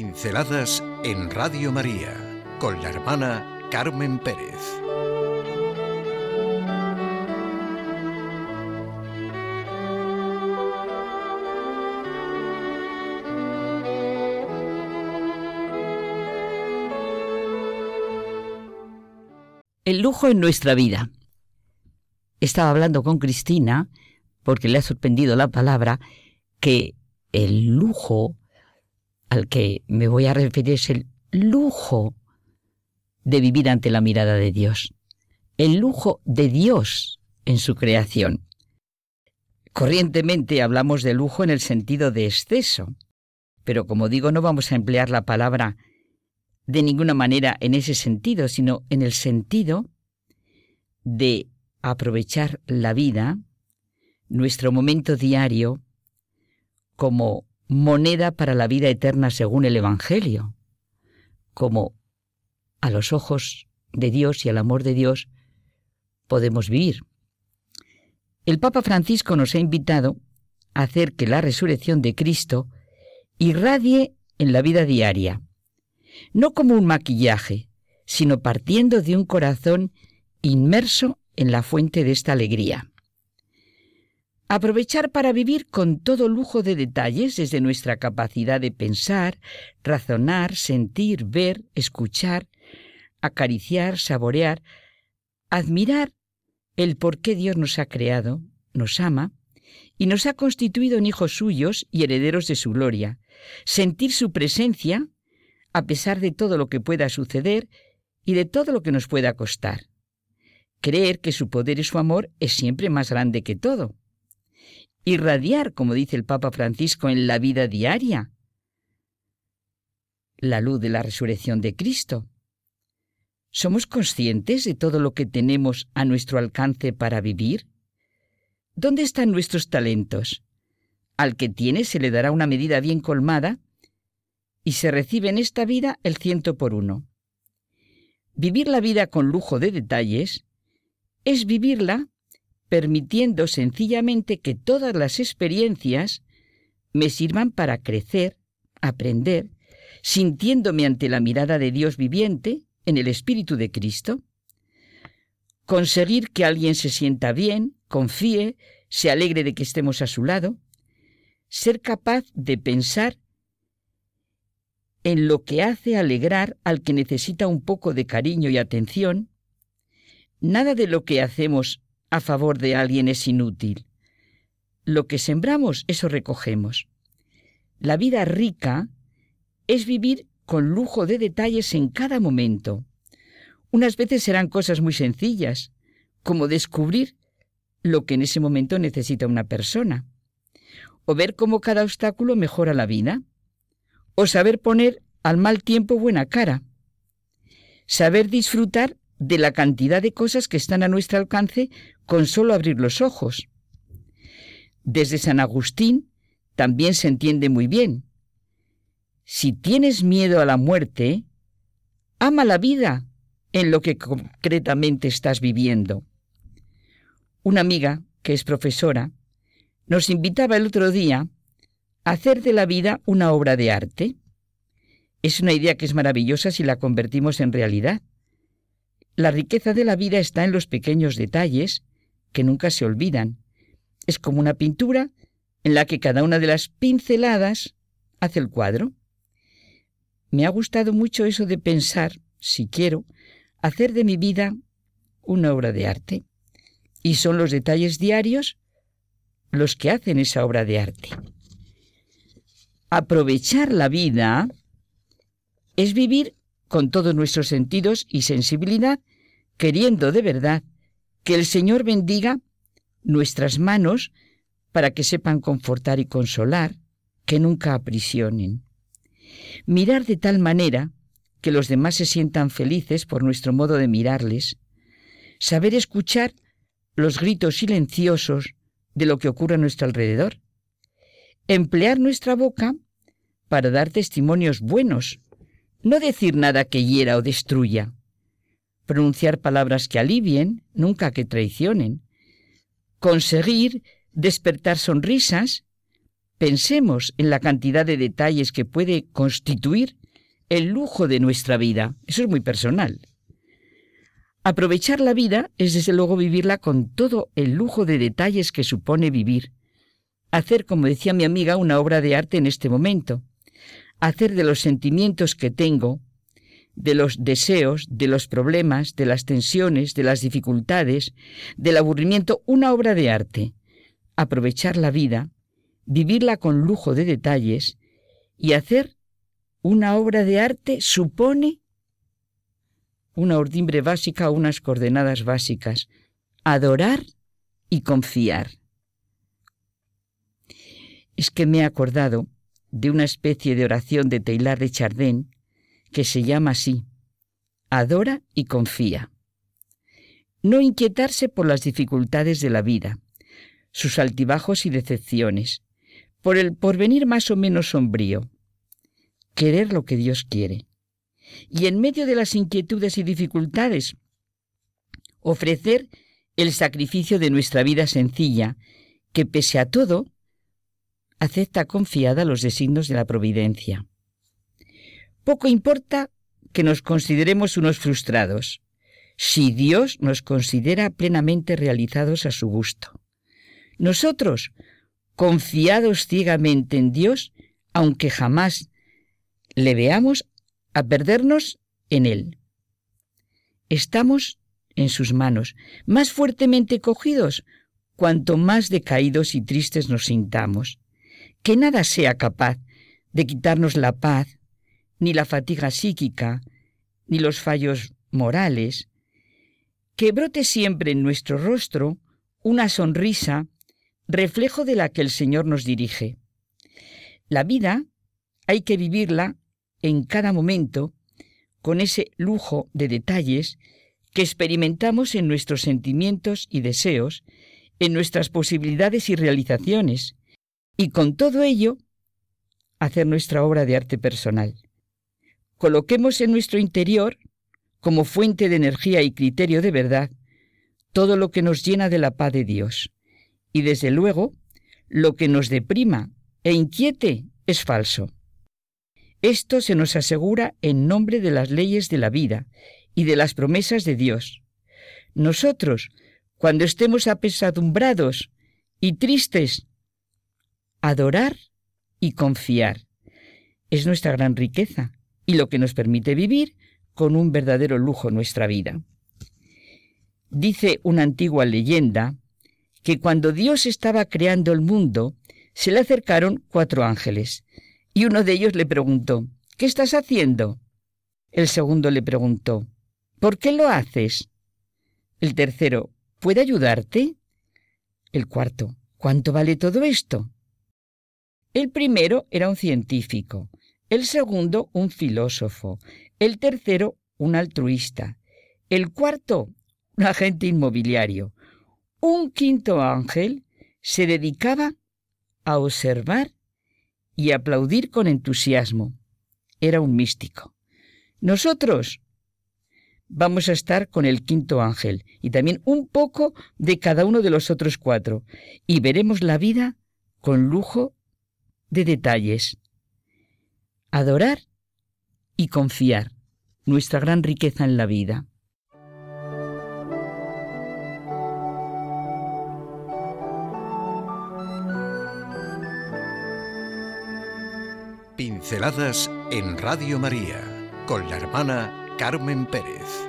Pinceladas en Radio María con la hermana Carmen Pérez. El lujo en nuestra vida. Estaba hablando con Cristina, porque le ha sorprendido la palabra, que el lujo al que me voy a referir es el lujo de vivir ante la mirada de Dios, el lujo de Dios en su creación. Corrientemente hablamos de lujo en el sentido de exceso, pero como digo, no vamos a emplear la palabra de ninguna manera en ese sentido, sino en el sentido de aprovechar la vida, nuestro momento diario, como moneda para la vida eterna según el Evangelio, como a los ojos de Dios y al amor de Dios podemos vivir. El Papa Francisco nos ha invitado a hacer que la resurrección de Cristo irradie en la vida diaria, no como un maquillaje, sino partiendo de un corazón inmerso en la fuente de esta alegría. Aprovechar para vivir con todo lujo de detalles desde nuestra capacidad de pensar, razonar, sentir, ver, escuchar, acariciar, saborear, admirar el por qué Dios nos ha creado, nos ama y nos ha constituido en hijos suyos y herederos de su gloria, sentir su presencia a pesar de todo lo que pueda suceder y de todo lo que nos pueda costar. Creer que su poder y su amor es siempre más grande que todo irradiar, como dice el Papa Francisco, en la vida diaria, la luz de la resurrección de Cristo. ¿Somos conscientes de todo lo que tenemos a nuestro alcance para vivir? ¿Dónde están nuestros talentos? Al que tiene se le dará una medida bien colmada y se recibe en esta vida el ciento por uno. Vivir la vida con lujo de detalles es vivirla permitiendo sencillamente que todas las experiencias me sirvan para crecer, aprender, sintiéndome ante la mirada de Dios viviente en el Espíritu de Cristo, conseguir que alguien se sienta bien, confíe, se alegre de que estemos a su lado, ser capaz de pensar en lo que hace alegrar al que necesita un poco de cariño y atención, nada de lo que hacemos a favor de alguien es inútil. Lo que sembramos, eso recogemos. La vida rica es vivir con lujo de detalles en cada momento. Unas veces serán cosas muy sencillas, como descubrir lo que en ese momento necesita una persona, o ver cómo cada obstáculo mejora la vida, o saber poner al mal tiempo buena cara, saber disfrutar de la cantidad de cosas que están a nuestro alcance con solo abrir los ojos. Desde San Agustín también se entiende muy bien. Si tienes miedo a la muerte, ama la vida en lo que concretamente estás viviendo. Una amiga, que es profesora, nos invitaba el otro día a hacer de la vida una obra de arte. Es una idea que es maravillosa si la convertimos en realidad. La riqueza de la vida está en los pequeños detalles que nunca se olvidan. Es como una pintura en la que cada una de las pinceladas hace el cuadro. Me ha gustado mucho eso de pensar, si quiero, hacer de mi vida una obra de arte. Y son los detalles diarios los que hacen esa obra de arte. Aprovechar la vida es vivir con todos nuestros sentidos y sensibilidad, queriendo de verdad que el Señor bendiga nuestras manos para que sepan confortar y consolar, que nunca aprisionen. Mirar de tal manera que los demás se sientan felices por nuestro modo de mirarles. Saber escuchar los gritos silenciosos de lo que ocurre a nuestro alrededor. Emplear nuestra boca para dar testimonios buenos no decir nada que hiera o destruya. Pronunciar palabras que alivien, nunca que traicionen. Conseguir despertar sonrisas pensemos en la cantidad de detalles que puede constituir el lujo de nuestra vida. Eso es muy personal. Aprovechar la vida es desde luego vivirla con todo el lujo de detalles que supone vivir. Hacer, como decía mi amiga, una obra de arte en este momento. Hacer de los sentimientos que tengo, de los deseos, de los problemas, de las tensiones, de las dificultades, del aburrimiento, una obra de arte. Aprovechar la vida, vivirla con lujo de detalles y hacer una obra de arte supone una ordimbre básica unas coordenadas básicas. Adorar y confiar. Es que me he acordado de una especie de oración de Taylor de Chardin que se llama así, adora y confía. No inquietarse por las dificultades de la vida, sus altibajos y decepciones, por el porvenir más o menos sombrío, querer lo que Dios quiere. Y en medio de las inquietudes y dificultades, ofrecer el sacrificio de nuestra vida sencilla, que pese a todo, acepta confiada los designios de la providencia. Poco importa que nos consideremos unos frustrados, si Dios nos considera plenamente realizados a su gusto. Nosotros, confiados ciegamente en Dios, aunque jamás le veamos, a perdernos en Él. Estamos en sus manos, más fuertemente cogidos, cuanto más decaídos y tristes nos sintamos. Que nada sea capaz de quitarnos la paz, ni la fatiga psíquica, ni los fallos morales, que brote siempre en nuestro rostro una sonrisa, reflejo de la que el Señor nos dirige. La vida hay que vivirla en cada momento con ese lujo de detalles que experimentamos en nuestros sentimientos y deseos, en nuestras posibilidades y realizaciones, y con todo ello hacer nuestra obra de arte personal coloquemos en nuestro interior, como fuente de energía y criterio de verdad, todo lo que nos llena de la paz de Dios. Y desde luego, lo que nos deprima e inquiete es falso. Esto se nos asegura en nombre de las leyes de la vida y de las promesas de Dios. Nosotros, cuando estemos apesadumbrados y tristes, adorar y confiar. Es nuestra gran riqueza y lo que nos permite vivir con un verdadero lujo nuestra vida. Dice una antigua leyenda que cuando Dios estaba creando el mundo, se le acercaron cuatro ángeles, y uno de ellos le preguntó, ¿Qué estás haciendo? El segundo le preguntó, ¿Por qué lo haces? El tercero, ¿puede ayudarte? El cuarto, ¿cuánto vale todo esto? El primero era un científico, el segundo un filósofo, el tercero un altruista, el cuarto un agente inmobiliario. Un quinto ángel se dedicaba a observar y aplaudir con entusiasmo. Era un místico. Nosotros vamos a estar con el quinto ángel y también un poco de cada uno de los otros cuatro y veremos la vida con lujo de detalles adorar y confiar, nuestra gran riqueza en la vida. Pinceladas en Radio María con la hermana Carmen Pérez.